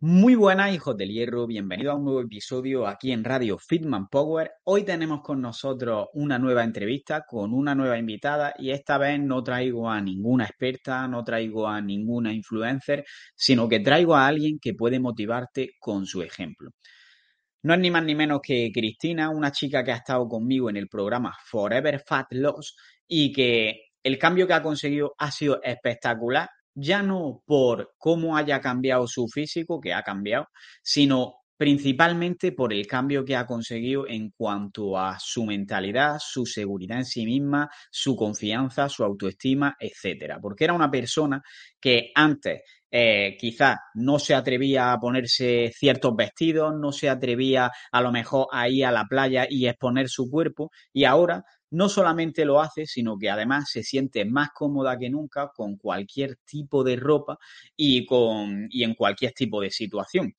Muy buenas, hijos del hierro. Bienvenido a un nuevo episodio aquí en Radio Fitman Power. Hoy tenemos con nosotros una nueva entrevista con una nueva invitada y esta vez no traigo a ninguna experta, no traigo a ninguna influencer, sino que traigo a alguien que puede motivarte con su ejemplo. No es ni más ni menos que Cristina, una chica que ha estado conmigo en el programa Forever Fat Loss y que el cambio que ha conseguido ha sido espectacular ya no por cómo haya cambiado su físico, que ha cambiado, sino principalmente por el cambio que ha conseguido en cuanto a su mentalidad, su seguridad en sí misma, su confianza, su autoestima, etcétera. Porque era una persona que antes eh, quizás no se atrevía a ponerse ciertos vestidos, no se atrevía a lo mejor a ir a la playa y exponer su cuerpo, y ahora no solamente lo hace, sino que además se siente más cómoda que nunca con cualquier tipo de ropa y, con, y en cualquier tipo de situación.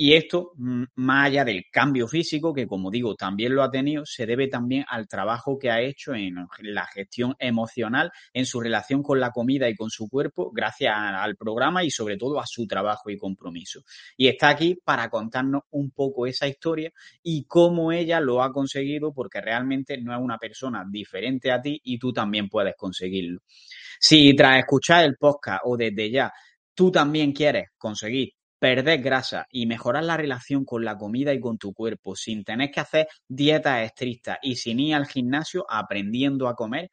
Y esto, más allá del cambio físico, que como digo, también lo ha tenido, se debe también al trabajo que ha hecho en la gestión emocional, en su relación con la comida y con su cuerpo, gracias al programa y sobre todo a su trabajo y compromiso. Y está aquí para contarnos un poco esa historia y cómo ella lo ha conseguido, porque realmente no es una persona diferente a ti y tú también puedes conseguirlo. Si tras escuchar el podcast o desde ya tú también quieres conseguir perder grasa y mejorar la relación con la comida y con tu cuerpo sin tener que hacer dietas estrictas y sin ir al gimnasio aprendiendo a comer,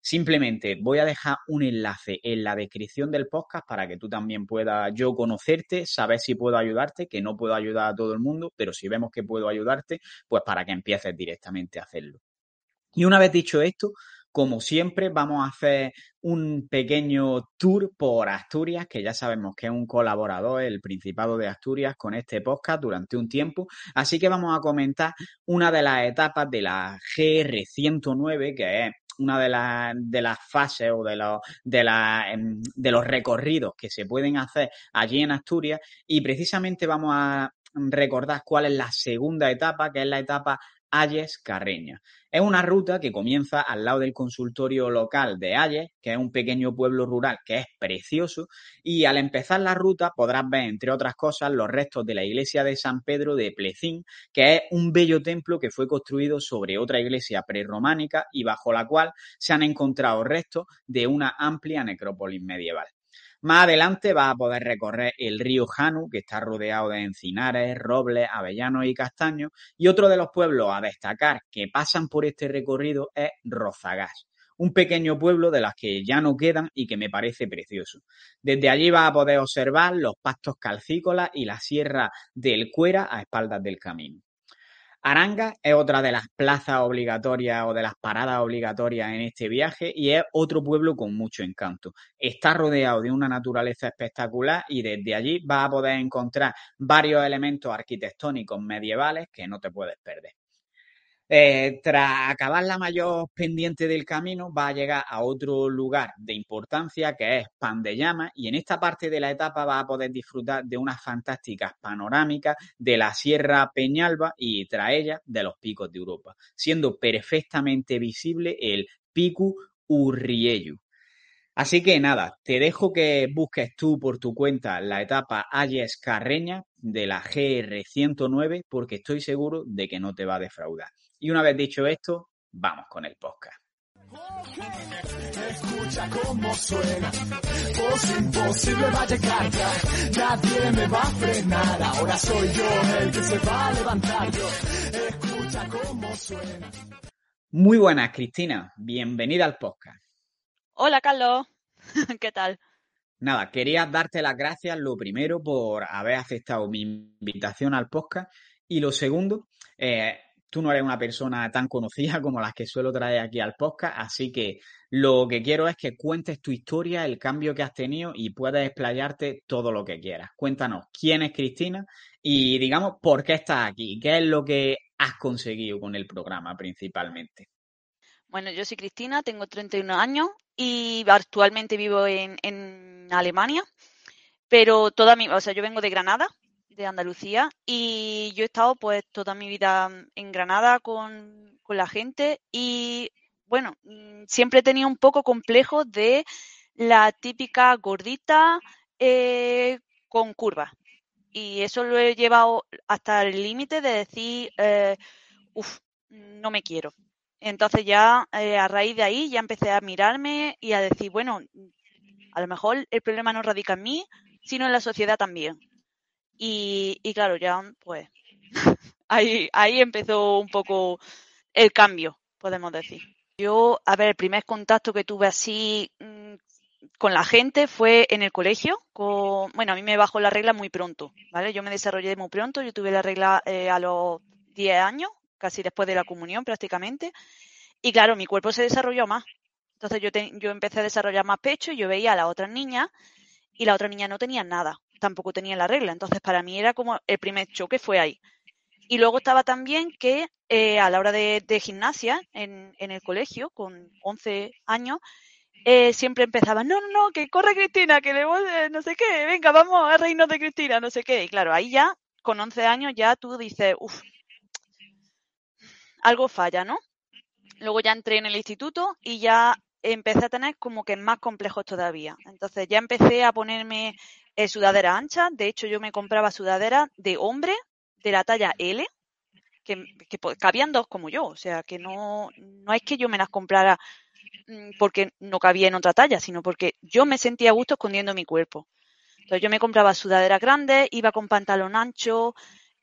simplemente voy a dejar un enlace en la descripción del podcast para que tú también puedas yo conocerte, saber si puedo ayudarte, que no puedo ayudar a todo el mundo, pero si vemos que puedo ayudarte, pues para que empieces directamente a hacerlo. Y una vez dicho esto, como siempre, vamos a hacer un pequeño tour por Asturias, que ya sabemos que es un colaborador, el Principado de Asturias, con este podcast durante un tiempo. Así que vamos a comentar una de las etapas de la GR109, que es una de, las, de las fases o de los, de, la, em, de los recorridos que se pueden hacer allí en Asturias. Y precisamente vamos a recordar cuál es la segunda etapa, que es la etapa Ayes Carreña. Es una ruta que comienza al lado del consultorio local de Ayes, que es un pequeño pueblo rural que es precioso, y al empezar la ruta podrás ver, entre otras cosas, los restos de la iglesia de San Pedro de Plecín, que es un bello templo que fue construido sobre otra iglesia prerrománica y bajo la cual se han encontrado restos de una amplia necrópolis medieval. Más adelante vas a poder recorrer el río Janu, que está rodeado de encinares, robles, avellanos y castaños. Y otro de los pueblos a destacar que pasan por este recorrido es Rozagás un pequeño pueblo de las que ya no quedan y que me parece precioso. Desde allí vas a poder observar los pastos calcícolas y la sierra del Cuera a espaldas del camino. Aranga es otra de las plazas obligatorias o de las paradas obligatorias en este viaje y es otro pueblo con mucho encanto. Está rodeado de una naturaleza espectacular y desde allí vas a poder encontrar varios elementos arquitectónicos medievales que no te puedes perder. Eh, tras acabar la mayor pendiente del camino, va a llegar a otro lugar de importancia que es Pan de Llama y en esta parte de la etapa va a poder disfrutar de unas fantásticas panorámicas de la Sierra Peñalba y tras ella de los picos de Europa, siendo perfectamente visible el Pico Urriello. Así que nada, te dejo que busques tú por tu cuenta la etapa Ayes Carreña de la GR109 porque estoy seguro de que no te va a defraudar. Y una vez dicho esto, vamos con el podcast. Escucha cómo suena, voz imposible va a llegar ya, nadie me va a frenar, ahora soy yo el que se va a levantar yo, escucha cómo suena. Muy buenas, Cristina, bienvenida al podcast. Hola, Carlos, ¿qué tal? Nada, quería darte las gracias, lo primero, por haber aceptado mi invitación al podcast y lo segundo, eh, tú no eres una persona tan conocida como las que suelo traer aquí al podcast, así que lo que quiero es que cuentes tu historia, el cambio que has tenido y puedas explayarte todo lo que quieras. Cuéntanos quién es Cristina y digamos por qué estás aquí, qué es lo que has conseguido con el programa principalmente. Bueno, yo soy Cristina, tengo 31 años y actualmente vivo en, en Alemania, pero toda mi, o sea, yo vengo de Granada, de Andalucía y yo he estado pues toda mi vida en Granada con, la gente y bueno, mm, siempre he tenido un poco complejo de la típica gordita eh, con curva Y eso lo he llevado hasta el límite de decir, eh, uff, no me quiero. Entonces ya eh, a raíz de ahí ya empecé a mirarme y a decir, bueno, a lo mejor el problema no radica en mí, sino en la sociedad también. Y, y claro, ya pues ahí, ahí empezó un poco el cambio, podemos decir. Yo, a ver, el primer contacto que tuve así mm, con la gente fue en el colegio. Con, bueno, a mí me bajó la regla muy pronto, ¿vale? Yo me desarrollé muy pronto, yo tuve la regla eh, a los 10 años, casi después de la comunión prácticamente. Y claro, mi cuerpo se desarrolló más. Entonces yo, yo empecé a desarrollar más pecho y yo veía a las otras niñas y la otra niña no tenía nada, tampoco tenía la regla. Entonces para mí era como el primer choque fue ahí. Y luego estaba también que eh, a la hora de, gimnasia en, el colegio, con 11 años, eh, siempre empezaba, no, no, no, que corre Cristina, que le voy, no sé qué, venga, vamos a reírnos de Cristina, no sé qué. Y claro, ahí ya, con 11 años, ya tú dices, uff, algo falla, ¿no? Luego ya entré en el instituto y ya empecé a tener como que más complejos todavía. Entonces ya empecé a ponerme eh, sudadera ancha. De hecho, yo me compraba sudadera de hombre de la talla L, que, cabían dos como yo. O sea, que no, no es que yo me las comprara mm, porque no cabía en otra talla, sino porque yo me sentía a gusto escondiendo mi cuerpo. Entonces yo me compraba sudadera grande, iba con pantalón ancho,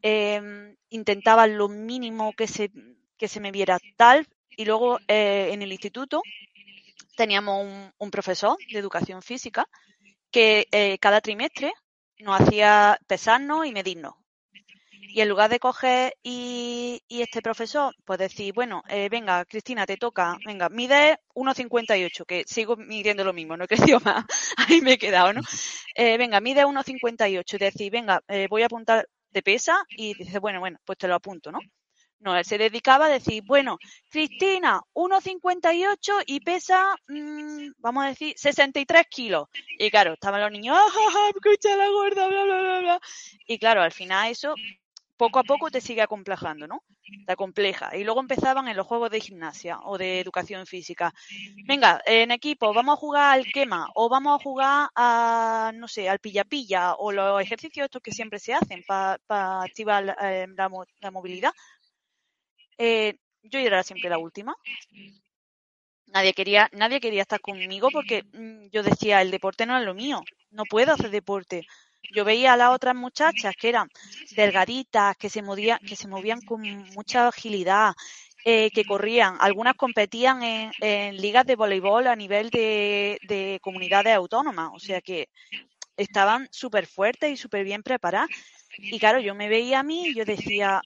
em, intentaba lo mínimo que se, que se me viera tal. Y luego eh, en el instituto teníamos un, profesor de educación física que eh, cada trimestre nos hacía pesarnos y medirnos. Y en lugar de coger y, este profesor, pues decir, bueno, eh, venga, Cristina, te toca, venga, mide 1,58, que sigo midiendo lo mismo, no he crecido más, ahí me he quedado, ¿no? Eh, venga, mide 1,58 y decir, venga, eh, voy a apuntar de pesa y dice, bueno, bueno, pues te lo apunto, ¿no? No, él se dedicaba a decir, bueno, Cristina, 1,58 y pesa, mm, vamos a decir, 63 kilos. Y claro, estaban los niños, ¡ah, escucha la gorda, bla, bla, bla! Y claro, al final eso poco a poco te sigue acomplejando, ¿no? Te compleja. Y luego empezaban en los juegos de gimnasia o de educación física. Venga, en equipo, vamos a jugar al quema o vamos a jugar a, no sé, al pilla-pilla o los ejercicios estos que siempre se hacen para activar eh, la, movilidad. Eh, yo era siempre la última. Nadie quería, nadie quería estar conmigo porque mm, yo decía, el deporte no es lo mío, no puedo hacer deporte yo veía a las otras muchachas que eran delgaditas, que se movían, que se movían con mucha agilidad, eh, que corrían. Algunas competían en, ligas de voleibol a nivel de, comunidades autónomas, o sea que estaban súper fuertes y súper bien preparadas. Y claro, yo me veía a mí y yo decía,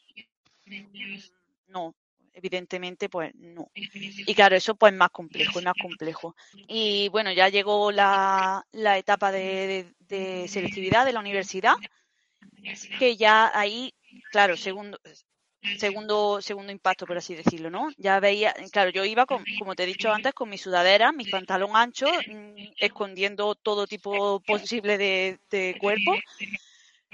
no, evidentemente pues no. Y claro, eso pues es más complejo, es más complejo. Y bueno, ya llegó la, la etapa de, selectividad de la universidad, que ya ahí, claro, segundo, segundo, segundo impacto, por así decirlo, ¿no? Ya veía, claro, yo iba con, como te he dicho antes, con mi sudadera, mi pantalón ancho, mm, escondiendo todo tipo posible de, de cuerpo.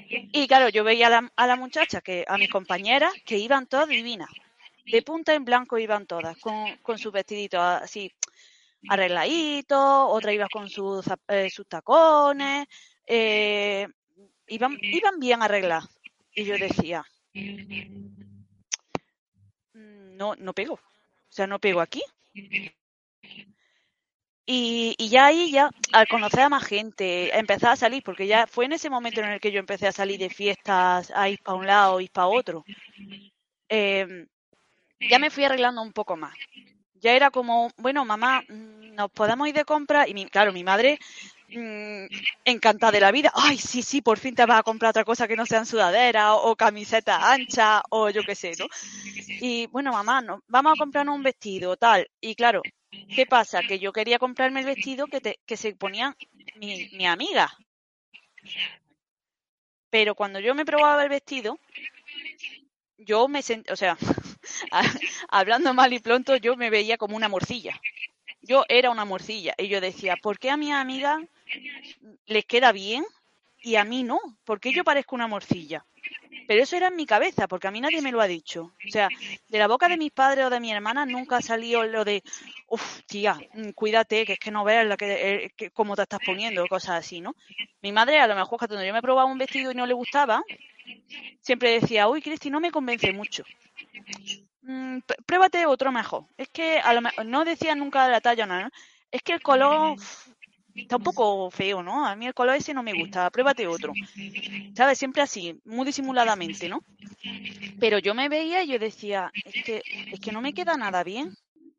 Y claro, yo veía a la, muchacha, que, a mis compañeras, que iban todas divinas de punta en blanco iban todas, con, con sus vestiditos así arregladitos, otra iba con sus, eh, sus tacones, eh, iban, iban bien arregladas. Y yo decía, no, no pego, o sea, no pego aquí. Y, y, ya ahí, ya al conocer a más gente, empezar a salir, porque ya fue en ese momento en el que yo empecé a salir de fiestas, a ir para un lado, ir para otro. Eh, ya me fui arreglando un poco más. Ya era como, bueno, mamá, mm, nos podemos ir de compra. Y claro, mi madre mm, encantada de la vida. Ay, sí, sí, por fin te vas a comprar otra cosa que no sean sudadera o, camiseta ancha o yo qué sé, ¿no? Y bueno, mamá, no, vamos a comprarnos un vestido, tal. Y claro, ¿qué pasa? Que yo quería comprarme el vestido que, te, que se ponían mi, mi amiga. Pero cuando yo me probaba el vestido, yo me sentí, o sea, hablando mal y pronto, yo me veía como una morcilla. Yo era una morcilla y yo decía, ¿por qué a mi amiga les queda bien y a mí no? ¿Por qué yo parezco una morcilla? Pero eso era en mi cabeza, porque a mí nadie me lo ha dicho. O sea, de la boca de mis padres o de mi hermana nunca ha salido lo de, uff, tía, mm, cuídate, que es que no veas la que, eh, cómo te estás poniendo, cosas así, ¿no? Mi madre, a lo mejor, cuando yo me probaba un vestido y no le gustaba, siempre decía, uy, Cristi, no me convence mucho. Mm, pruébate otro mejor. Es que a lo mejor, no decía nunca la talla, no, ¿no? Es que el color está un poco feo, ¿no? A mí el color ese no me gusta, pruébate otro. ¿Sabes? Siempre así, muy disimuladamente, ¿no? Pero yo me veía y yo decía, es que, es que no me queda nada bien.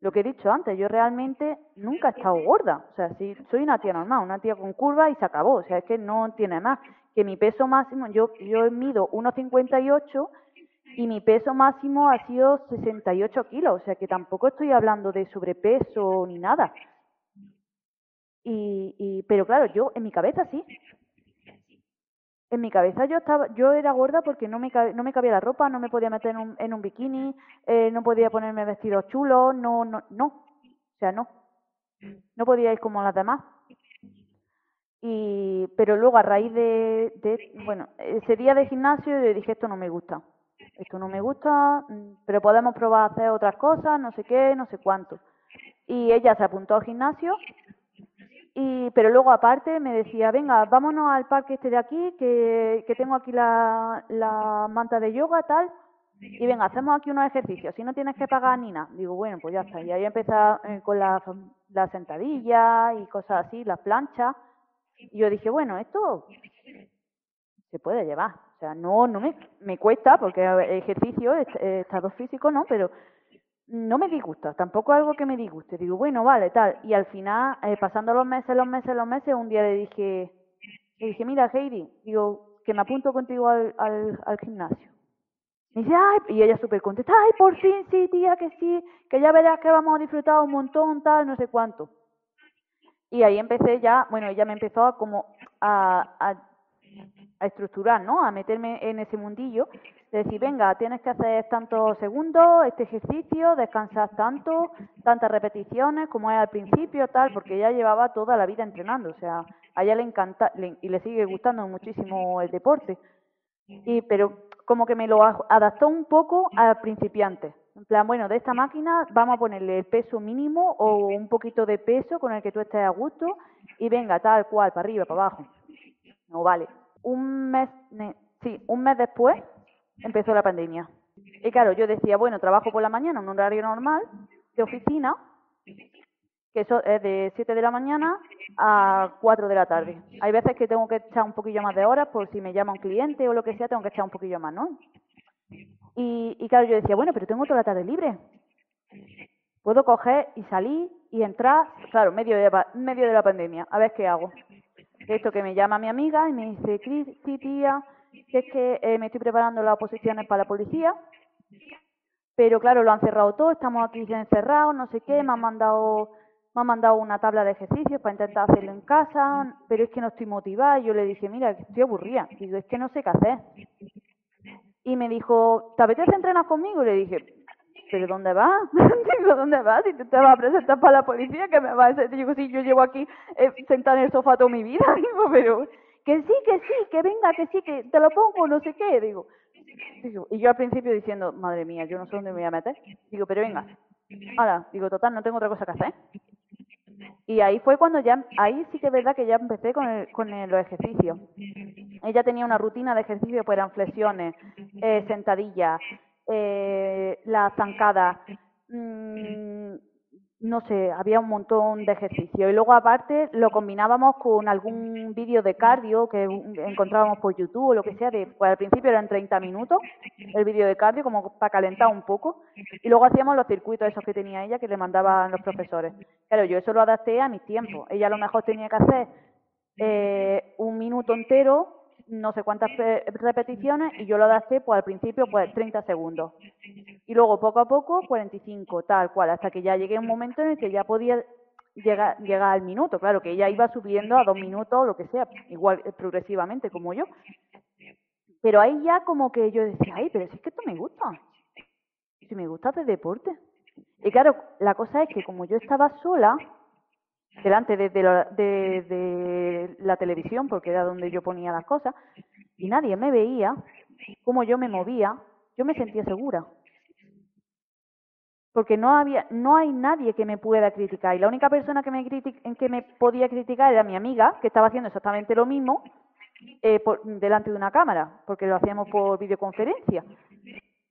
Lo que he dicho antes, yo realmente nunca he estado gorda. O sea, sí, soy una tía normal, una tía con curva y se acabó. O sea, es que no tiene más. Que mi peso máximo, yo, yo mido 1,58 y mi peso máximo ha sido 68 kilos. O sea, que tampoco estoy hablando de sobrepeso ni nada. Y, y, pero claro, yo en mi cabeza sí. En mi cabeza yo estaba, yo era gorda porque no me, no me cabía la ropa, no me podía meter en un, en un bikini, eh, no podía ponerme vestidos chulos, no, no, no. O sea, no. No podía ir como las demás. Y, pero luego a raíz de, de, bueno, ese día de gimnasio yo dije, esto no me gusta. Esto no me gusta, mm, pero podemos probar a hacer otras cosas, no sé qué, no sé cuánto. Y ella se apuntó al gimnasio y pero luego aparte me decía venga vámonos al parque este de aquí que, que tengo aquí la, la manta de yoga tal y venga hacemos aquí unos ejercicios. Si no tienes que pagar ni nada digo bueno pues ya está y ahí empecé eh, con la, la sentadilla y cosas así las planchas. Y yo dije bueno esto se puede llevar o sea no no me, me cuesta porque ejercicio estado físico no pero no me disgusta, tampoco algo que me disguste. Digo, bueno, vale, tal. Y al final, eh, pasando los meses, los meses, los meses, un día le dije, le dije, mira, Heidi, digo, que me apunto contigo al, al, gimnasio. Me dice, ay, y ella súper contenta, ay, por fin, sí, tía, que sí, que ya verás que vamos a disfrutar un montón, tal, no sé cuánto. Y ahí empecé ya, bueno, ella me empezó a como a, a, a estructurar, ¿no? A meterme en ese mundillo decir, venga, tienes que hacer tantos segundos, este ejercicio, descansar tanto, tantas repeticiones como es al principio, tal, porque ella llevaba toda la vida entrenando, o sea, a ella le encanta y le sigue gustando muchísimo el deporte. Y, pero como que me lo adaptó un poco al principiante. En plan, bueno, de esta máquina vamos a ponerle el peso mínimo o un poquito de peso con el que tú estés a gusto y venga, tal cual, para arriba, para abajo. No vale. Un mes, sí, un mes después empezó la pandemia. Y claro, yo decía, bueno, trabajo por la mañana en un horario normal de oficina, que eso es de 7 de la mañana a 4 de la tarde. Hay veces que tengo que echar un poquillo más de horas por si me llama un cliente o lo que sea, tengo que echar un poquillo más, ¿no? Y, y claro, yo decía, bueno, pero tengo toda la tarde libre. Puedo coger y salir y entrar, claro, medio de, medio de la pandemia, a ver qué hago. Esto que me llama mi amiga y me dice, Cristi, tía, que es que eh, me estoy preparando las oposiciones para la policía, pero claro, lo han cerrado todo, estamos aquí encerrados, no sé qué, me han mandado me han mandado una tabla de ejercicios para intentar hacerlo en casa, pero es que no estoy motivada. Y yo le dije, mira, estoy aburrida. Digo, es que no sé qué hacer. Y me dijo, ¿te apetece entrenar conmigo? Y le dije, ¿pero dónde vas? Digo, ¿dónde vas? Si te vas a presentar para la policía, ¿qué me vas a decir? Digo, sí, yo llevo aquí eh, sentada en el sofá toda mi vida. Digo, pero que sí, que sí, que venga, que sí, que te lo pongo, no sé qué, digo. y yo al principio diciendo, madre mía, yo no sé dónde me voy a meter. Digo, pero venga. Ahora, digo, total, no tengo otra cosa que hacer. Y ahí fue cuando ya, ahí sí que es verdad que ya empecé con, el, con los ejercicios. Ella tenía una rutina de ejercicio, pues eran flexiones, eh, sentadillas, eh, la zancada, mmm, no sé, había un montón de ejercicios. Y luego aparte lo combinábamos con algún vídeo de cardio que encontrábamos por YouTube o lo que sea. Pues al principio eran 30 minutos el vídeo de cardio como para calentar un poco. Y luego hacíamos los circuitos esos que tenía ella que le mandaban los profesores. Claro, yo eso lo adapté a mis tiempos. Ella a lo mejor tenía que hacer eh, un minuto entero no sé cuántas repeticiones y yo lo adapté pues al principio pues 30 segundos. Y luego poco a poco 45 tal cual hasta que ya llegué a un momento en el que ya podía llegar llegar al minuto. Claro que ella iba subiendo a dos minutos o lo que sea igual eh, progresivamente como yo. Pero ahí ya como que yo decía ay pero si es que esto me gusta. Si me gusta de deporte y claro la cosa es que como yo estaba sola delante de, la, de, la televisión, porque era donde yo ponía las cosas, y nadie me veía, cómo yo me movía, yo me sentía segura. Porque no había, no hay nadie que me pueda criticar. Y la única persona que me, que me podía criticar era mi amiga, que estaba haciendo exactamente lo mismo eh, por, delante de una cámara, porque lo hacíamos por videoconferencia.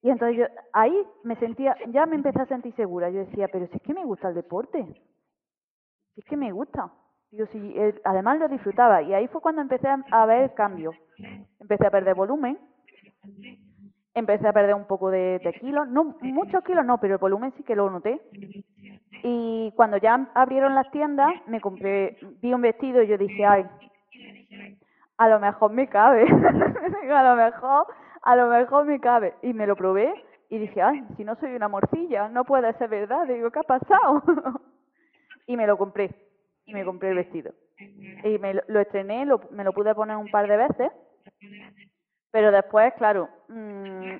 Y entonces yo ahí me sentía, ya me empecé a sentir segura. Yo decía, pero si es que me gusta el deporte, es que me gusta. Sí, además lo disfrutaba. Y ahí fue cuando empecé a, ver el cambio. Empecé a perder volumen, empecé a perder un poco de, de, kilos, no muchos kilos no, pero el volumen sí que lo noté. Y cuando ya abrieron las tiendas, me compré, vi un vestido y yo dije, ay, a lo mejor me cabe, a lo mejor a lo mejor me cabe. Y me lo probé y dije, ay, si no soy una morcilla, no puede ser verdad. Digo, ¿qué ha pasado? y me lo compré. Y me compré el vestido. Y me lo, estrené, lo, me lo pude poner un par de veces. Pero después, claro, mmm,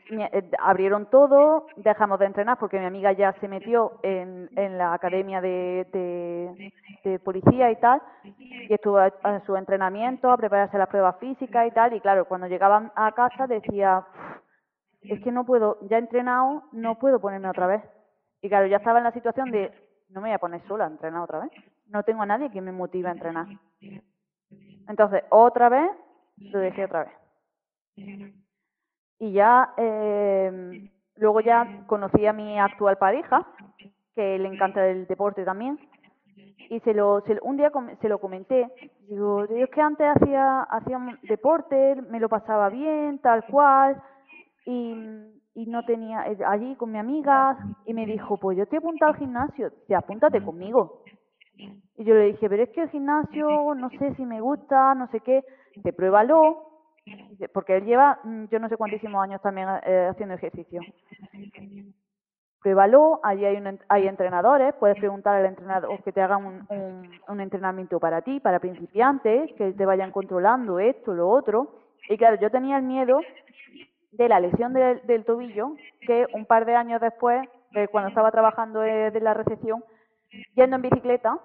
abrieron todo, dejamos de entrenar porque mi amiga ya se metió en, en la academia de, de, de policía y tal, y estuvo en su entrenamiento, a prepararse las pruebas físicas y tal, y claro, cuando llegaban a casa decía, es que no puedo, ya he entrenado, no puedo ponerme otra vez. Y claro, ya estaba en la situación de, no me voy a poner sola a entrenar otra vez, no tengo a nadie que me motive a entrenar. Entonces, otra vez, lo dejé otra vez. Y ya, eh, luego ya conocí a mi actual pareja, que le encanta el deporte también, y se lo, un día se lo comenté, digo, yo es que antes hacía, hacía deporte, me lo pasaba bien, tal cual, y, y no tenía, eh, allí con mi amiga, y me dijo, pues yo te he apuntado al gimnasio, te apúntate conmigo. Y yo le dije, pero es que el gimnasio, no sé si me gusta, no sé qué, te pruébalo, porque él lleva mm, yo no sé cuántísimos años también eh, haciendo ejercicio. Pruébalo, allí hay, hay entrenadores, puedes preguntar al entrenador que te hagan un, un, entrenamiento para ti, para principiantes, que te vayan controlando esto, lo otro. Y claro, yo tenía el miedo de la lesión del tobillo, que un par de años después, cuando estaba trabajando de, de la recepción, yendo en bicicleta,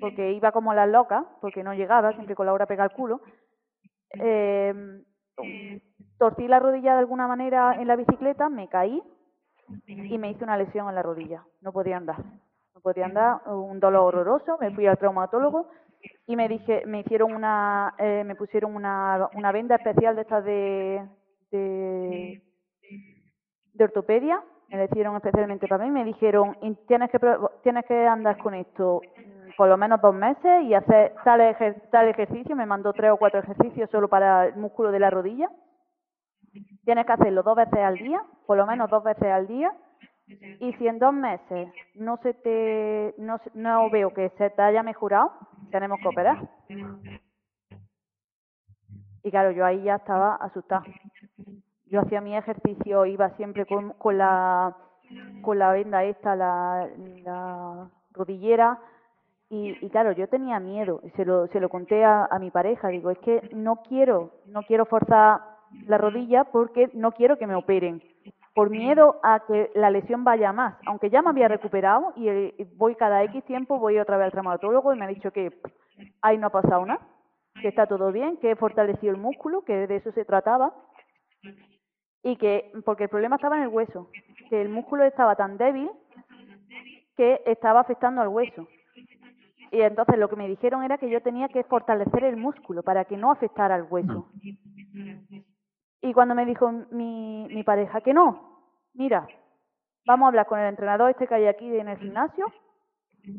porque iba como las locas, porque no llegaba, siempre con la hora pega el culo, eh, torcí la rodilla de alguna manera en la bicicleta, me caí y me hice una lesión en la rodilla. No podía andar. No podía andar, un dolor horroroso. Me fui al traumatólogo y me dije, me hicieron una, eh, me pusieron una, una venda especial de estas de, de, de ortopedia. Me la hicieron especialmente para mí. Me dijeron, tienes que, tienes que andar con esto por lo menos dos meses y hacer tal, tal ejercicio, me mandó tres o cuatro ejercicios solo para el músculo de la rodilla. Tienes que hacerlo dos veces al día, por lo menos dos veces al día. Y si en dos meses no se te no, no veo que se te haya mejorado, tenemos que operar. Y claro, yo ahí ya estaba asustada. Yo hacía mi ejercicio, iba siempre con, con la con la venda esta, la, la rodillera, y, y, claro, yo tenía miedo, se lo, se lo conté a, a, mi pareja, digo, es que no quiero, no quiero forzar la rodilla porque no quiero que me operen, por miedo a que la lesión vaya más, aunque ya me había recuperado y, eh, voy cada X tiempo, voy otra vez al traumatólogo y me ha dicho que ahí no ha pasado nada, que está todo bien, que he fortalecido el músculo, que de eso se trataba, y que, porque el problema estaba en el hueso, que el músculo estaba tan débil que estaba afectando al hueso y entonces lo que me dijeron era que yo tenía que fortalecer el músculo para que no afectara al hueso. Y cuando me dijo mi, mi pareja que no, mira, vamos a hablar con el entrenador este que hay aquí en el gimnasio,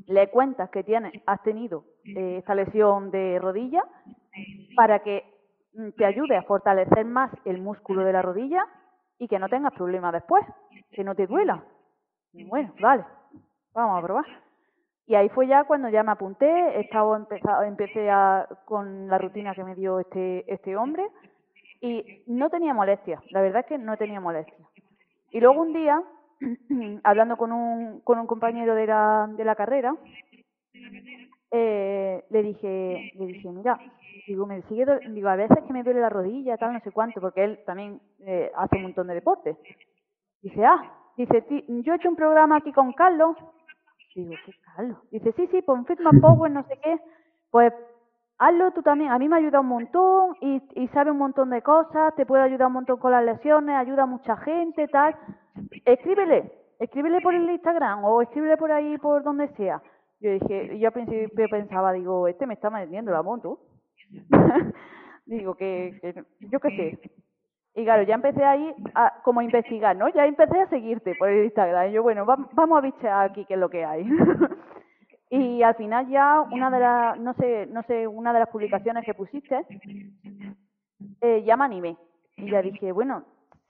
le cuentas que tienes, has tenido eh, esta lesión de rodilla para que mm, te ayude a fortalecer más el músculo de la rodilla y que no tengas problemas después, que no te duela. bueno, vale, vamos a probar. Y ahí fue ya cuando ya me apunté, estaba empezado, empecé a, con la rutina que me dio este, este hombre y no tenía molestia, la verdad es que no tenía molestia. Y luego un día, hablando con un, con un compañero de la, de la carrera, eh, le dije, le dije, mira, digo, me sigue, digo, a veces que me duele la rodilla, tal, no sé cuánto, porque él también eh, hace un montón de deportes. Dice, ah, dice, yo he hecho un programa aquí con Carlos Digo, qué calo. Dice, sí, sí, pues Fitman Power, no sé qué. Pues hazlo tú también. A mí me ayuda un montón y, y sabe un montón de cosas, te puede ayudar un montón con las lesiones, ayuda a mucha gente, tal. Escríbele, escríbele por el Instagram o escríbele por ahí, por donde sea. Yo dije, yo al principio pensaba, digo, este me está vendiendo la moto. digo, que, que yo qué sé. Y claro, ya empecé ahí a como a investigar, ¿no? Ya empecé a seguirte por el Instagram. Y yo, bueno, vamos a bichear aquí qué es lo que hay. y al final ya una de las, no sé, no sé, una de las publicaciones que pusiste, eh, ya me animé. Y ya dije, bueno,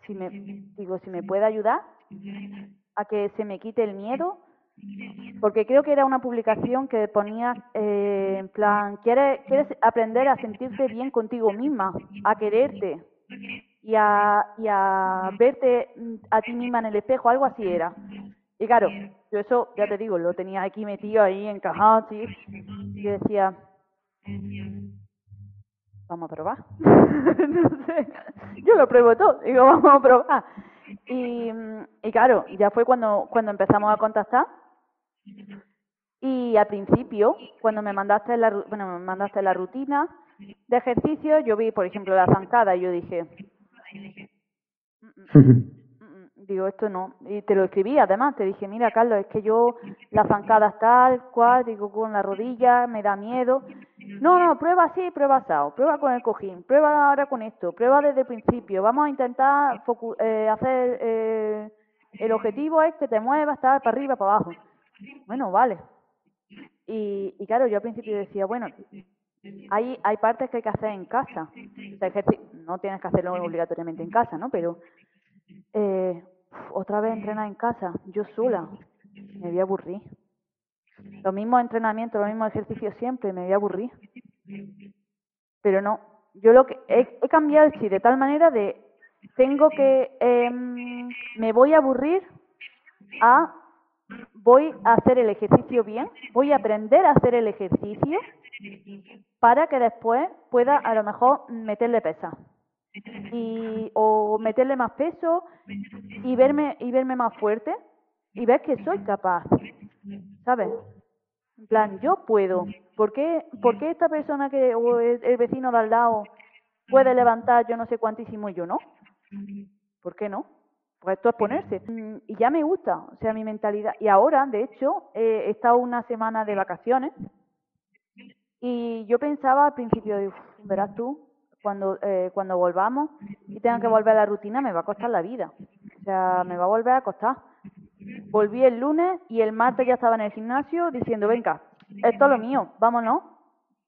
si me, digo, si me puede ayudar a que se me quite el miedo, porque creo que era una publicación que ponía eh, en plan, ¿quieres, quieres aprender a sentirte bien contigo misma, a quererte y a, y a verte a ti misma en el espejo, algo así era. Y claro, yo eso, ya te digo, lo tenía aquí metido ahí, encajado, así, y yo decía, vamos a probar. yo lo pruebo todo, digo, vamos a probar. Y, y claro, ya fue cuando, cuando empezamos a contactar. Y al principio, cuando me mandaste la, bueno, me mandaste la rutina de ejercicio, yo vi, por ejemplo, la zancada y yo dije, digo, esto no. Y te lo escribí, además, te dije, mira, Carlos, es que yo la zancada tal cual, digo, con la rodilla, me da miedo. No, no, prueba así, prueba asado, prueba con el cojín, prueba ahora con esto, prueba desde el principio. Vamos a intentar eh, hacer eh, el objetivo es que te muevas, estar para arriba, para abajo. Bueno, vale. Y, y claro, yo al principio decía, bueno, hay, hay partes que hay que hacer en casa. No tienes que hacerlo obligatoriamente en casa, ¿no? Pero eh, otra vez entrenar en casa, yo sola, me voy a aburrir. Los mismos entrenamientos, los mismos ejercicios siempre, me voy a aburrir. Pero no, yo lo que he, cambiado el de tal manera de tengo que eh, me voy a aburrir a voy a hacer el ejercicio bien, voy a aprender a hacer el ejercicio para que después pueda a lo mejor meterle pesa y o meterle más peso y verme y verme más fuerte y ver que soy capaz, ¿sabes? En plan, yo puedo. ¿Por qué, ¿Por qué esta persona que o el vecino de al lado puede levantar yo no sé cuantísimo y yo no? ¿Por qué no? Pues esto es ponerse. Mm, y ya me gusta, o sea, mi mentalidad. Y ahora, de hecho, he estado una semana de vacaciones y yo pensaba al principio, verás tú, cuando, eh, cuando volvamos y tenga que volver a la rutina, me va a costar la vida. O sea, me va a volver a costar. Volví el lunes y el martes ya estaba en el gimnasio diciendo, venga, esto es lo mío, vámonos,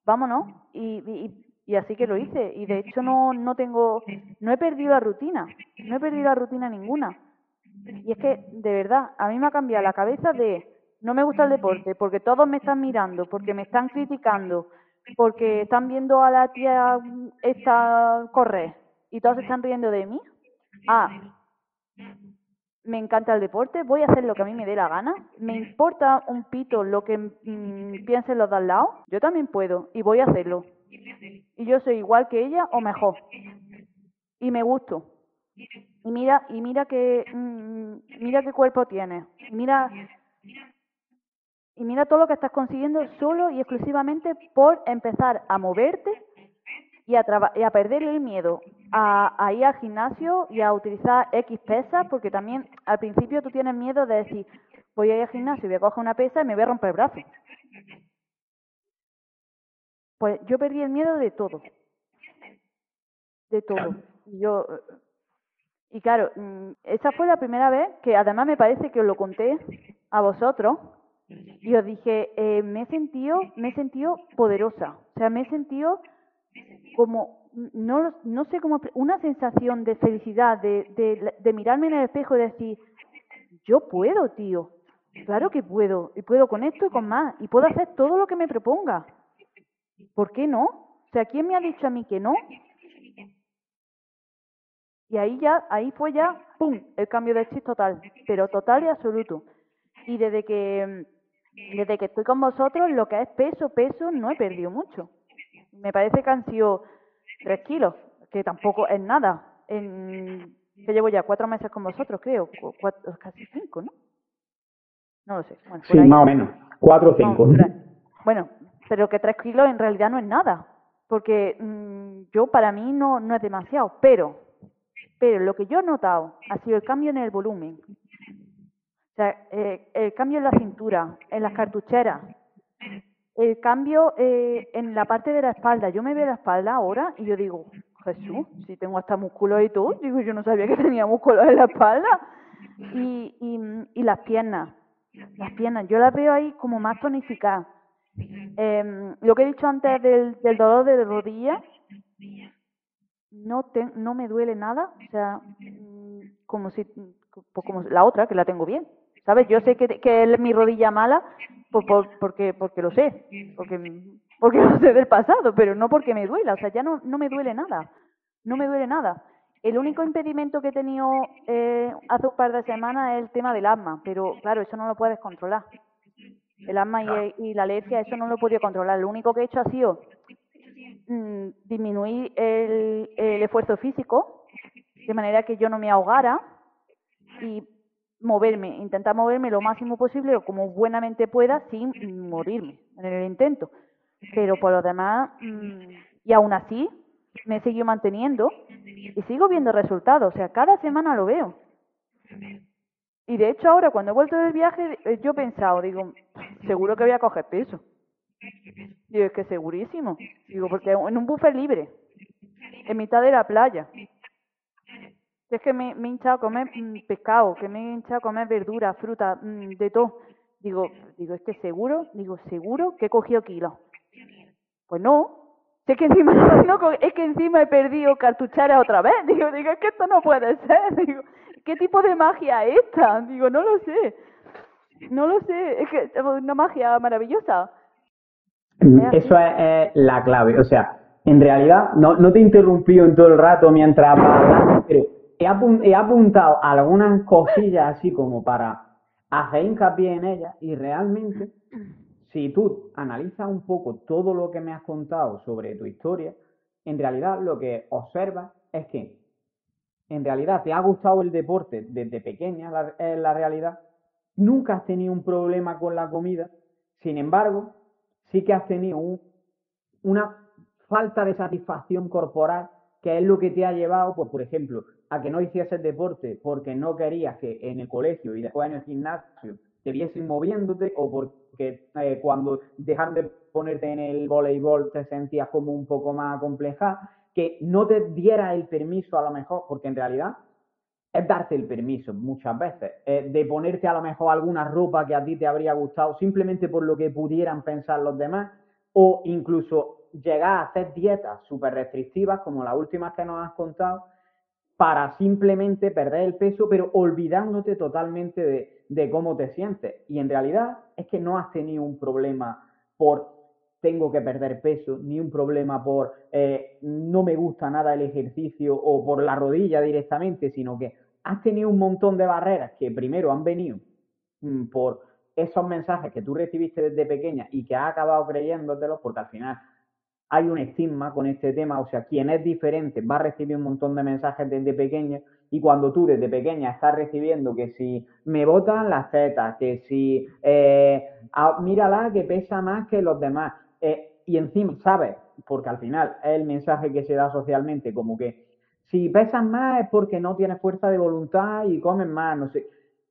vámonos. Y, y, y así que lo hice. Y de hecho no, no tengo, no he perdido la rutina, no he perdido la rutina ninguna. Y es que, de verdad, a mí me ha cambiado la cabeza de, no me gusta el deporte, porque todos me están mirando, porque me están criticando, porque están viendo a la tía esta correr y todos están riendo de mí. Ah, me encanta el deporte, voy a hacer lo que a mí me dé la gana, me importa un pito lo que mm, piensen los de al lado, yo también puedo y voy a hacerlo. Y yo soy igual que ella o mejor. Y me gusto. Y mira, y mira que mm, mira qué cuerpo tienes. Mira y mira todo lo que estás consiguiendo solo y exclusivamente por empezar a moverte y a, y a perder el miedo a, ir al gimnasio y a utilizar X pesas, porque también al principio tú tienes miedo de decir, voy a ir al gimnasio y voy a coger una pesa y me voy a romper el brazo. Pues yo perdí el miedo de todo. De todo. Yo y claro, mm, esa fue la primera vez que además me parece que os lo conté a vosotros y os dije, eh, me he sentido, me he sentido poderosa, o sea, me he sentido como, no, no sé cómo, una sensación de felicidad, de, de, de mirarme en el espejo y decir, yo puedo, tío, claro que puedo, y puedo con esto y con más, y puedo hacer todo lo que me proponga. ¿Por qué no? O sea, ¿quién me ha dicho a mí que no? Y ahí ya, ahí fue ya, ¡pum!, el cambio de chip total, pero total y absoluto. Y desde que desde que estoy con vosotros, lo que es peso, peso, no he perdido mucho. Me parece que han sido tres kilos, que tampoco es nada. En, que llevo ya cuatro meses con vosotros, creo, cuatro, casi cinco, ¿no? No lo sé. Bueno, sí, más o menos, cuatro o cinco. bueno, pero que tres kilos en realidad no es nada. porque mm, yo para mí no, no es demasiado, pero, pero lo que yo he notado ha sido el cambio en el volumen. Eh, el cambio en la cintura, en las cartucheras, el cambio eh, en la parte de la espalda. Yo me veo la espalda ahora y yo digo, Jesús, si tengo hasta músculos y todo, digo, yo no sabía que tenía músculos en la espalda. Y, y, y las piernas, las piernas, yo las veo ahí como más tonificadas. Eh, lo que he dicho antes del, del dolor de rodilla, no, te, no me duele nada, o sea, mm, como si, pues como la otra, que la tengo bien, ¿sabes? Yo sé que, que es mi rodilla mala por, por, porque, porque lo sé, porque, porque lo sé del pasado, pero no porque me duela, o sea, ya no, no me duele nada, no me duele nada. El único impedimento que he tenido eh, hace un par de semanas es el tema del asma, pero claro, eso no lo puedes controlar. El asma y, y, la alergia, eso no lo he podido controlar. Lo único que he hecho ha sido mmm, disminuir el, el esfuerzo físico, de manera que yo no me ahogara y moverme, intentar moverme lo máximo posible o como buenamente pueda sin morirme en el intento. Pero por lo demás, mmm, y aún así, me he seguido manteniendo y sigo viendo resultados. O sea, cada semana lo veo. Y de hecho ahora cuando he vuelto del viaje yo he pensado, digo, seguro que voy a coger peso. Digo, es que segurísimo. Digo, porque en un buffet libre, en mitad de la playa. Es que me, me he hinchado a comer mmm, pescado, que me he hinchado a comer verdura, fruta, mmm, de todo. Digo, digo, es que seguro, digo, seguro que he cogido kilos. Pues no, es que encima no, es que encima he perdido cartucheras otra vez. Digo, digo, es que esto no puede ser. Digo, ¿qué tipo de magia es esta? Digo, no lo sé. No lo sé, es que es una magia maravillosa. Eso es, es, la clave. O sea, en realidad, no, no te he interrumpido en todo el rato mientras hablabas, pero he, apun he apuntado algunas cosillas así como para hacer hincapié en ellas y realmente si tú analizas un poco todo lo que me has contado sobre tu historia, en realidad lo que observas es que en realidad te ha gustado el deporte desde pequeña, la, la realidad, nunca has tenido un problema con la comida, sin embargo, sí que has tenido un, una falta de satisfacción corporal, que es lo que te ha llevado, pues por ejemplo, a que no hicieses deporte porque no querías que en el colegio y después en el gimnasio te viesen moviéndote o porque eh, cuando dejaron de ponerte en el voleibol te sentías como un poco más compleja, que no te diera el permiso a lo mejor, porque en realidad es darte el permiso muchas veces, eh, de ponerte a lo mejor alguna ropa que a ti te habría gustado simplemente por lo que pudieran pensar los demás, o incluso llegar a hacer dietas súper restrictivas como las últimas que nos has contado, para simplemente perder el peso, pero olvidándote totalmente de, cómo te sientes. Y en realidad es que no has tenido un problema por tengo que perder peso, ni un problema por eh, no me gusta nada el ejercicio o por la rodilla directamente, sino que has tenido un montón de barreras que primero han venido mmm, por esos mensajes que tú recibiste desde pequeña y que has acabado creyéndotelos, porque al final hay un estigma con este tema, o sea, quien es diferente va a recibir un montón de mensajes desde pequeña y cuando tú desde pequeña estás recibiendo que si me botan las tetas, que si eh, a, mírala que pesa más que los demás eh, y encima sabes, porque al final es el mensaje que se da socialmente, como que si pesas más es porque no tienes fuerza de voluntad y comes más, no sé,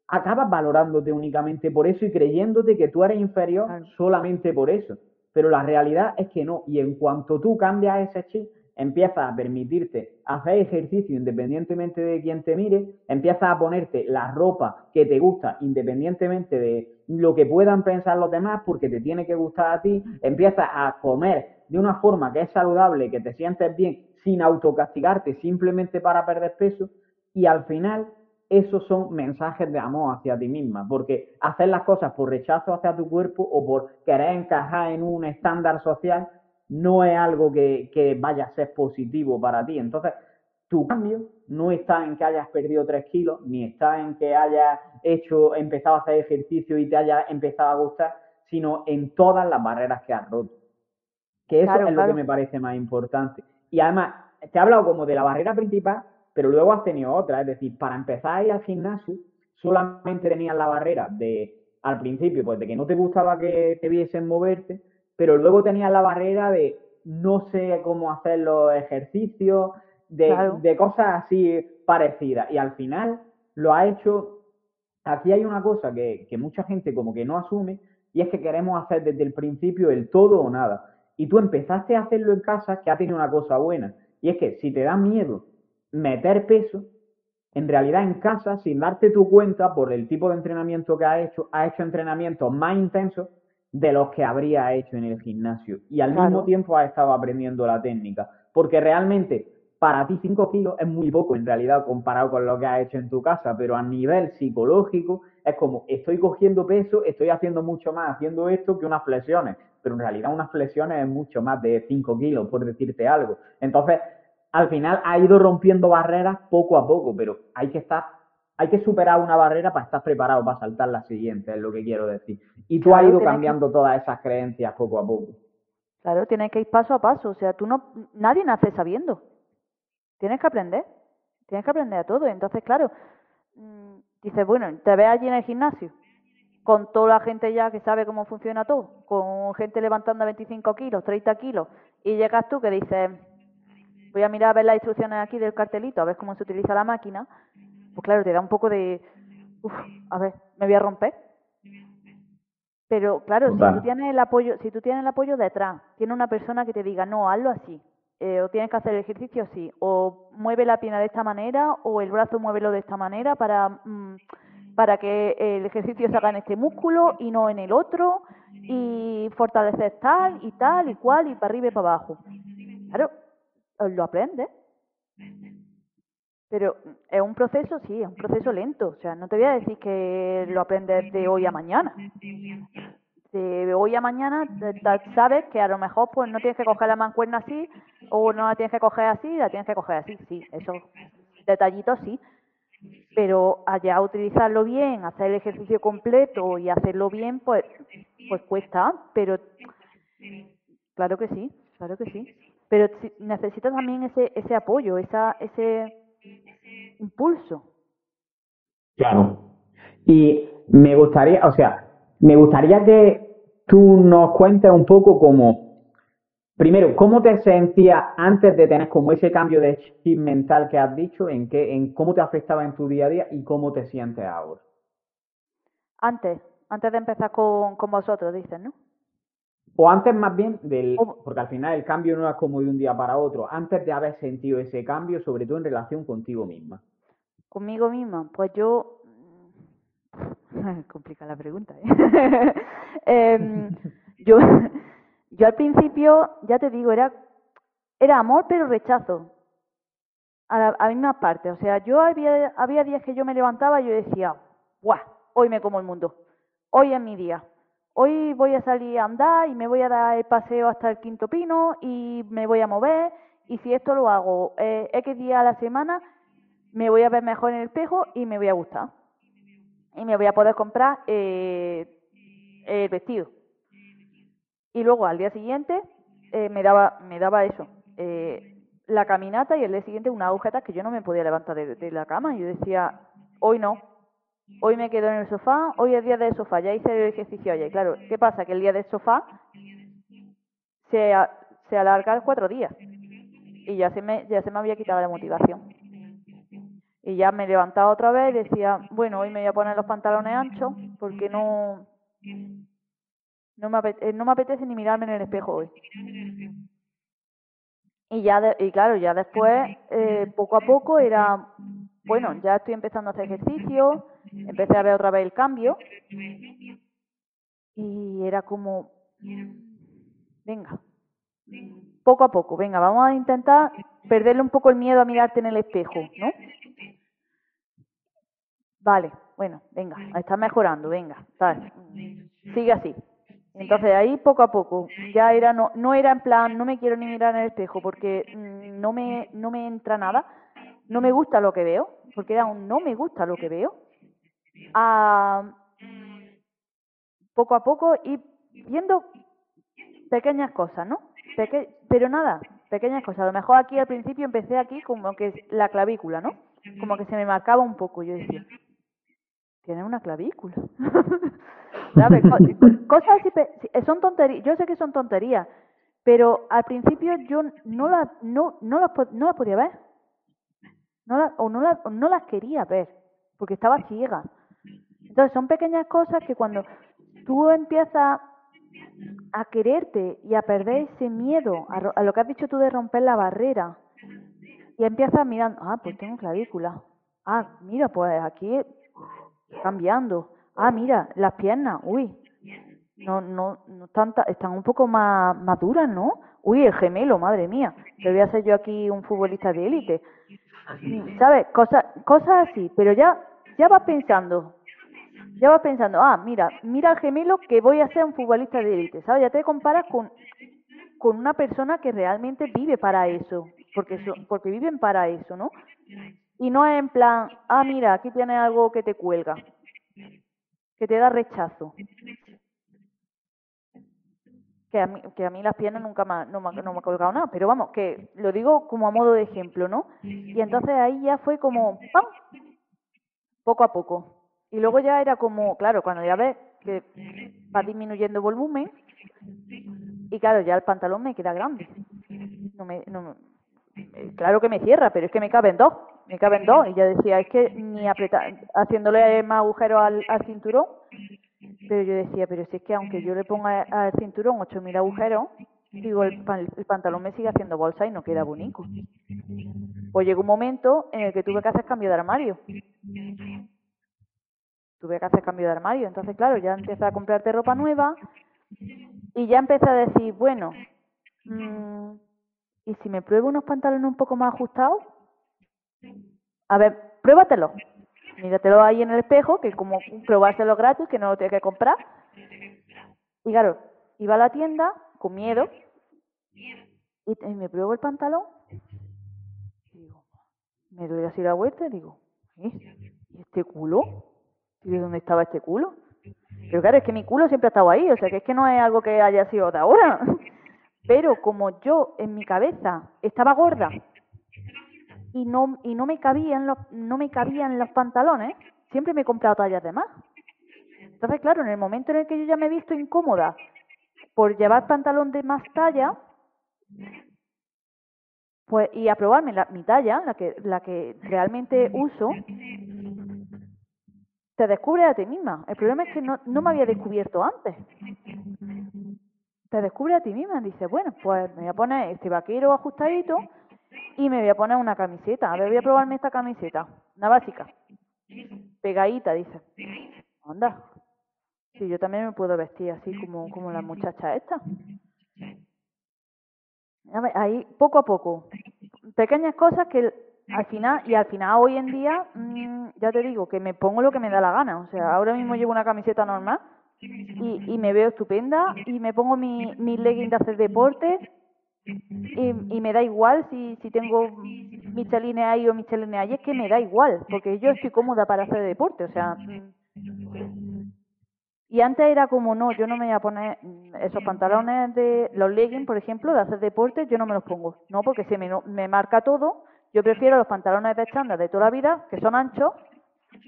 acabas valorándote únicamente por eso y creyéndote que tú eres inferior solamente por eso pero la realidad es que no. Y en cuanto tú cambias ese chip, empiezas a permitirte hacer ejercicio independientemente de quién te mire, empiezas a ponerte la ropa que te gusta independientemente de lo que puedan pensar los demás porque te tiene que gustar a ti, empiezas a comer de una forma que es saludable, que te sientes bien, sin autocastigarte simplemente para perder peso y al final esos son mensajes de amor hacia ti misma, porque hacer las cosas por rechazo hacia tu cuerpo o por querer encajar en un estándar social no es algo que, que vaya a ser positivo para ti. Entonces, tu cambio no está en que hayas perdido tres kilos, ni está en que hayas hecho, empezado a hacer ejercicio y te haya empezado a gustar, sino en todas las barreras que has roto. Que eso claro, es claro. lo que me parece más importante. Y además, te he hablado como de la barrera principal, pero luego has tenido otra. Es decir, para empezar a ir al gimnasio, solamente tenías la barrera de, al principio, pues de que no te gustaba que te viesen moverte, pero luego tenías la barrera de no sé cómo hacer los ejercicios, de, de cosas así parecidas. Y al final lo ha hecho. Aquí hay una cosa que, que mucha gente como que no asume, y es que queremos hacer desde el principio el todo o nada. Y tú empezaste a hacerlo en casa, que ha tenido una cosa buena. Y es que si te da miedo meter peso, en realidad en casa, sin darte tu cuenta por el tipo de entrenamiento que ha hecho, ha hecho entrenamientos más intensos de los que habría hecho en el gimnasio. Y al mismo tiempo ha estado aprendiendo la técnica. Porque realmente para ti 5 kilos es muy poco en realidad comparado con lo que has hecho en tu casa, pero a nivel psicológico es como estoy cogiendo peso, estoy haciendo mucho más haciendo esto que unas flexiones, pero en realidad unas flexiones es mucho más de 5 kilos, por decirte algo. Entonces, al final ha ido rompiendo barreras poco a poco, pero hay que estar, hay que superar una barrera para estar preparado para saltar la siguiente, es lo que quiero decir. Y tú has ido cambiando todas esas creencias poco a poco. Claro, tienes que ir paso a paso, o sea, tú no, nadie nace sabiendo. Tienes que aprender, tienes que aprender a todo. Entonces, claro, mm, dices, bueno, te ves allí en el gimnasio, con toda la gente ya que sabe cómo funciona todo, con gente levantando 25 kilos, 30 kilos, y llegas tú que dices, voy a mirar a ver las instrucciones aquí del cartelito, a ver cómo se utiliza la máquina, pues claro, te da un poco de, uff, a ver, me voy a romper. Pero claro, si tú tienes el apoyo, si tú tienes el apoyo detrás, tiene una persona que te diga, no, hazlo así, eh, o tienes que hacer el ejercicio así, o mueve la pierna de esta manera, o el brazo muévelo de esta manera para, mm, para que el ejercicio se haga en este músculo y no en el otro, y fortalecer tal y tal y cual, y para arriba y para abajo. Claro, lo aprendes. Pero es un proceso, sí, es un proceso lento. O sea, no te voy a decir que lo aprendes de hoy a mañana de hoy a mañana sabes que a lo mejor pues no tienes que coger la mancuerna así o no la tienes que coger así, la tienes que coger así, sí, esos detallitos sí, pero allá utilizarlo bien, hacer el ejercicio completo y hacerlo bien, pues pues cuesta, pero claro que sí, claro que sí, pero necesitas también ese ese apoyo, esa ese impulso. Claro. Y me gustaría, o sea, me gustaría que tú nos cuentes un poco como, primero, cómo te sentías antes de tener como ese cambio de chip mental que has dicho, en, qué, en cómo te afectaba en tu día a día y cómo te sientes ahora. Antes, antes de empezar con, con vosotros, dices, ¿no? O antes más bien del, porque al final el cambio no es como de un día para otro, antes de haber sentido ese cambio, sobre todo en relación contigo misma. Conmigo misma, pues yo Complica la pregunta. ¿eh? Em, yo, yo al principio, ya te digo, era, era amor pero rechazo. A la a misma parte. O sea, yo había, había días que yo me levantaba y yo decía, ¡guau! Hoy me como el mundo. Hoy es mi día. Hoy voy a salir a andar y me voy a dar el paseo hasta el quinto pino y me voy a mover. Y si esto lo hago eh, X día a la semana, me voy a ver mejor en el espejo y me voy a gustar y me voy a poder comprar eh, el vestido. Y luego al día siguiente eh, me daba me daba eso, eh, la caminata y el día siguiente una agujeta que yo no me podía levantar de, la cama. Y yo decía, hoy no, hoy me quedo en el sofá, hoy es día del sofá, ya hice el ejercicio ayer. Claro, ¿qué pasa? Que el día del sofá se, se alarga cuatro días y ya se me, ya se me había quitado la motivación. Y ya me levantaba otra vez y decía, bueno, hoy me voy a poner los pantalones anchos porque no, no, me, apetece, no me apetece ni mirarme en el espejo hoy. Y ya, y claro, ya después, eh, poco a poco era, bueno, ya estoy empezando a hacer ejercicio, empecé a ver otra vez el cambio y era como, venga, poco a poco, venga, vamos a intentar perderle un poco el miedo a mirarte en el espejo, ¿no? Vale, bueno, venga, está mejorando, venga, tal, sigue así. Entonces ahí poco a poco, ya era no, no era en plan, no me quiero ni mirar en el espejo porque mm, no me, no me entra nada, no me gusta lo que veo, porque era un no me gusta lo que veo. A, poco a poco y viendo pequeñas cosas, ¿no? pero nada, pequeñas cosas. A lo mejor aquí al principio empecé aquí como que la clavícula, ¿no? Como que se me marcaba un poco. Yo decía, tiene una clavícula. Cosas así, son tonterías, yo sé que son tonterías, Pero al principio yo no las, no, no las, no las podía ver. No las, o, no las, no las quería ver, porque estaba ciega. Entonces son pequeñas cosas que cuando tú empiezas a quererte y a perder ese miedo a, lo que has dicho tú de romper la barrera y empiezas mirando, ah, pues tengo clavícula. Ah, mira, pues aquí cambiando. Ah, mira, las piernas, uy, no, no, no están, están un poco más, maduras, ¿no? Uy, el gemelo, madre mía, que voy a ser yo aquí un futbolista de élite. ¿Sabes? Cosas, cosas así, pero ya, ya vas pensando, ya vas pensando, ah, mira, mira el gemelo que voy a ser un futbolista de élite, ¿sabes? Ya te comparas con, con una persona que realmente vive para eso, porque, porque viven para eso, ¿no? Y no es en plan, ah, mira, aquí tienes algo que te cuelga, que te da rechazo. Que a mí, que a las piernas nunca no, me, no me ha colgado nada, pero vamos, que lo digo como a modo de ejemplo, ¿no? Y entonces ahí ya fue como, ¡pam! Poco a poco. Y luego ya era como, claro, cuando ya ves que va disminuyendo volumen, y claro, ya el pantalón me queda grande. No me, no, eh, claro que me cierra, pero es que me caben dos, me caben dos. Y ya decía, es que ni apretar, haciéndole más agujeros al, cinturón, pero yo decía, pero si es que aunque yo le ponga al cinturón 8.000 agujeros, digo, el, el, pantalón me sigue haciendo bolsa y no queda bonito. Pues llegó un momento en el que tuve que hacer cambio de armario tuve que hacer cambio de armario. Entonces, claro, ya empecé a comprarte ropa nueva y ya empecé a decir, bueno, mmm, ¿y si me pruebo unos pantalones un poco más ajustados? A ver, pruébatelo. Míratelo ahí en el espejo, que como probárselo gratis, que no lo tienes que comprar. Y claro, iba a la tienda con miedo y, me pruebo el pantalón. digo, me doy así la vuelta y digo, ¿y este culo? ¿Y de dónde estaba este culo? Pero claro, es que mi culo siempre ha estado ahí, o sea que es que no es algo que haya sido de ahora. Pero como yo en mi cabeza estaba gorda y no y no me cabían los no me cabían los pantalones, siempre me he comprado tallas de más. Entonces, claro, en el momento en el que yo ya me he visto incómoda por llevar pantalón de más talla, pues y a probarme la, mi talla, la que la que realmente uso, te descubres a ti misma. El problema es que no, no me había descubierto antes. Te descubres a ti misma. Dices, bueno, pues me voy a poner este vaquero ajustadito y me voy a poner una camiseta. A ver, voy a probarme esta camiseta. Una básica. Pegadita, dice. Anda. Sí, yo también me puedo vestir así como, como la muchacha esta. A ver, ahí, poco a poco. Pequeñas cosas que al final, y al final hoy en día, mm, ya te digo, que me pongo lo que me da la gana. O sea, ahora mismo llevo una camiseta normal y, y me veo estupenda y me pongo mi, mi legging de hacer deporte y, y me da igual si, si tengo micheline ahí o micheline ahí, es que me da igual, porque yo estoy cómoda para hacer deporte, o sea... Y antes era como, no, yo no me voy a poner esos pantalones de los leggings, por ejemplo, de hacer deporte, yo no me los pongo, no, porque se me, me marca todo yo prefiero los pantalones de chándal de toda la vida, que son anchos,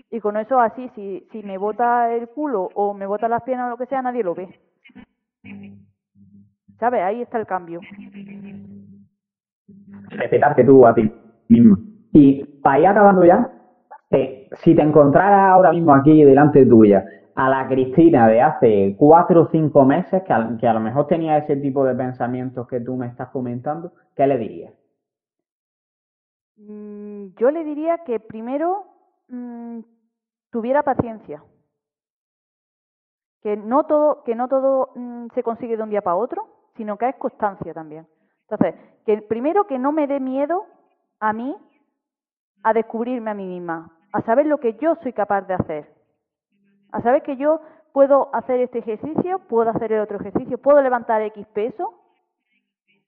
y con eso así, si, si me bota el culo o me bota las piernas o lo que sea, nadie lo ve. ¿Sabes? Ahí está el cambio. Respetarte tú a ti mismo. Y para ir acabando ya, eh, si te encontraras ahora mismo aquí delante tuya a la Cristina de hace cuatro o cinco meses, que a, que a lo mejor tenía ese tipo de pensamientos que tú me estás comentando, ¿qué le dirías? Mm, yo le diría que primero mm, tuviera paciencia. Que no todo, que no todo mm, se consigue de un día para otro, sino que es constancia también. Entonces, que primero que no me dé miedo a mí a descubrirme a mí misma, a saber lo que yo soy capaz de hacer, a saber que yo puedo hacer este ejercicio, puedo hacer el otro ejercicio, puedo levantar X peso,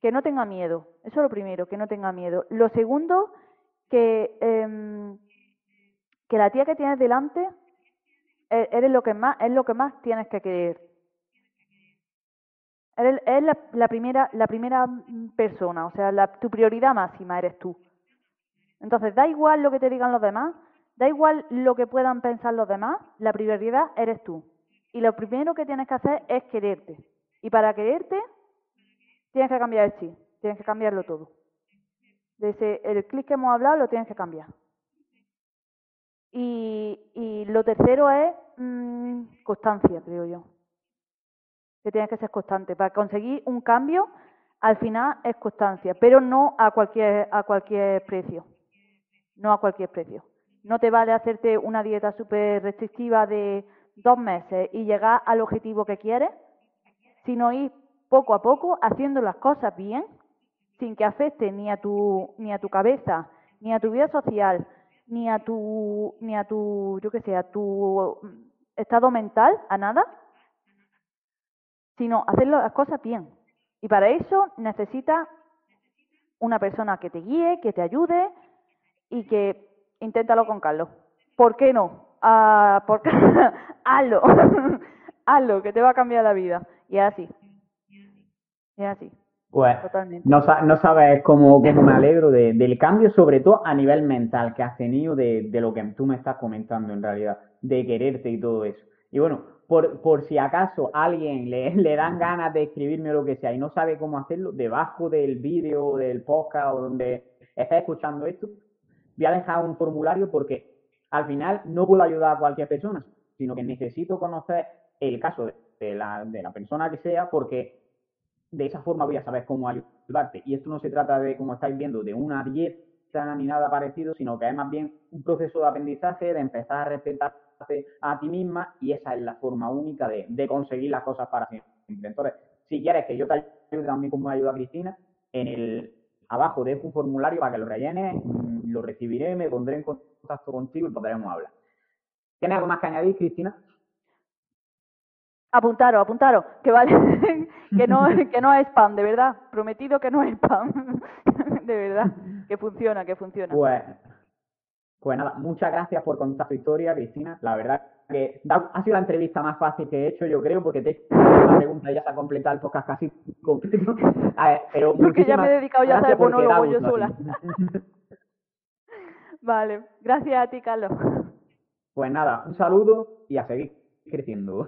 que no tenga miedo. Eso es lo primero, que no tenga miedo. Lo segundo que, eh, que la tía que tienes delante e, eres lo que más, es lo que más tienes que querer. Eres, es la, primera, la primera persona, o sea, la, tu prioridad máxima eres tú. Entonces, da igual lo que te digan los demás, da igual lo que puedan pensar los demás, la prioridad eres tú. Y lo primero que tienes que hacer es quererte. Y para quererte, tienes que cambiar el chip, tienes que cambiarlo todo. Desde el clic que hemos hablado lo tienes que cambiar. Y, y lo tercero es mmm, constancia, creo yo. Que tienes que ser constante. Para conseguir un cambio, al final es constancia, pero no a cualquier, a cualquier precio. No a cualquier precio. No te vale hacerte una dieta súper restrictiva de dos meses y llegar al objetivo que quieres, sino ir poco a poco haciendo las cosas bien, sin que afecte ni a tu, ni a tu cabeza, ni a tu vida social, ni a tu, ni a tu, yo qué sé, a tu estado mental, a nada, sino hacer las cosas bien. Y para eso necesitas una persona que te guíe, que te ayude y que inténtalo con Carlos. ¿Por qué no? Ah, porque hazlo, hazlo, que te va a cambiar la vida. Y así. Es así. Pues no, no sabes cómo, cómo me alegro de, del cambio, sobre todo a nivel mental que has tenido de, de, lo que tú me estás comentando en realidad, de quererte y todo eso. Y bueno, por, por si acaso alguien le, le dan ganas de escribirme o lo que sea y no sabe cómo hacerlo, debajo del vídeo, del podcast o donde estés escuchando esto, voy a dejar un formulario porque al final no puedo ayudar a cualquier persona, sino que necesito conocer el caso de la, de la persona que sea porque de esa forma voy a saber cómo ayudarte. Y esto no se trata de, como estáis viendo, de una dieta ni nada parecido, sino que es más bien un proceso de aprendizaje, de empezar a respetarte a ti misma y esa es la forma única de, conseguir las cosas para siempre. Entonces, si quieres que yo te ayude también como ayuda a Cristina, en el abajo dejo un formulario para que lo rellenes, mm, lo recibiré, me pondré en contacto contigo y podremos hablar. ¿Tienes algo más que añadir, Cristina? Apuntaros, apuntaros, que vale, que no, que no es spam, de verdad, prometido que no es spam, de verdad, que funciona, que funciona. Pues, pues nada, muchas gracias por contar tu historia, Cristina, la verdad que ha sido la entrevista más fácil que he hecho, yo creo, porque te he hecho una pregunta y ya se ha completado el podcast casi completo. A ver, pero porque ya me he dedicado ya a hacer monólogo yo sola. vale, gracias a ti, Carlos. Pues nada, un saludo y a seguir creciendo.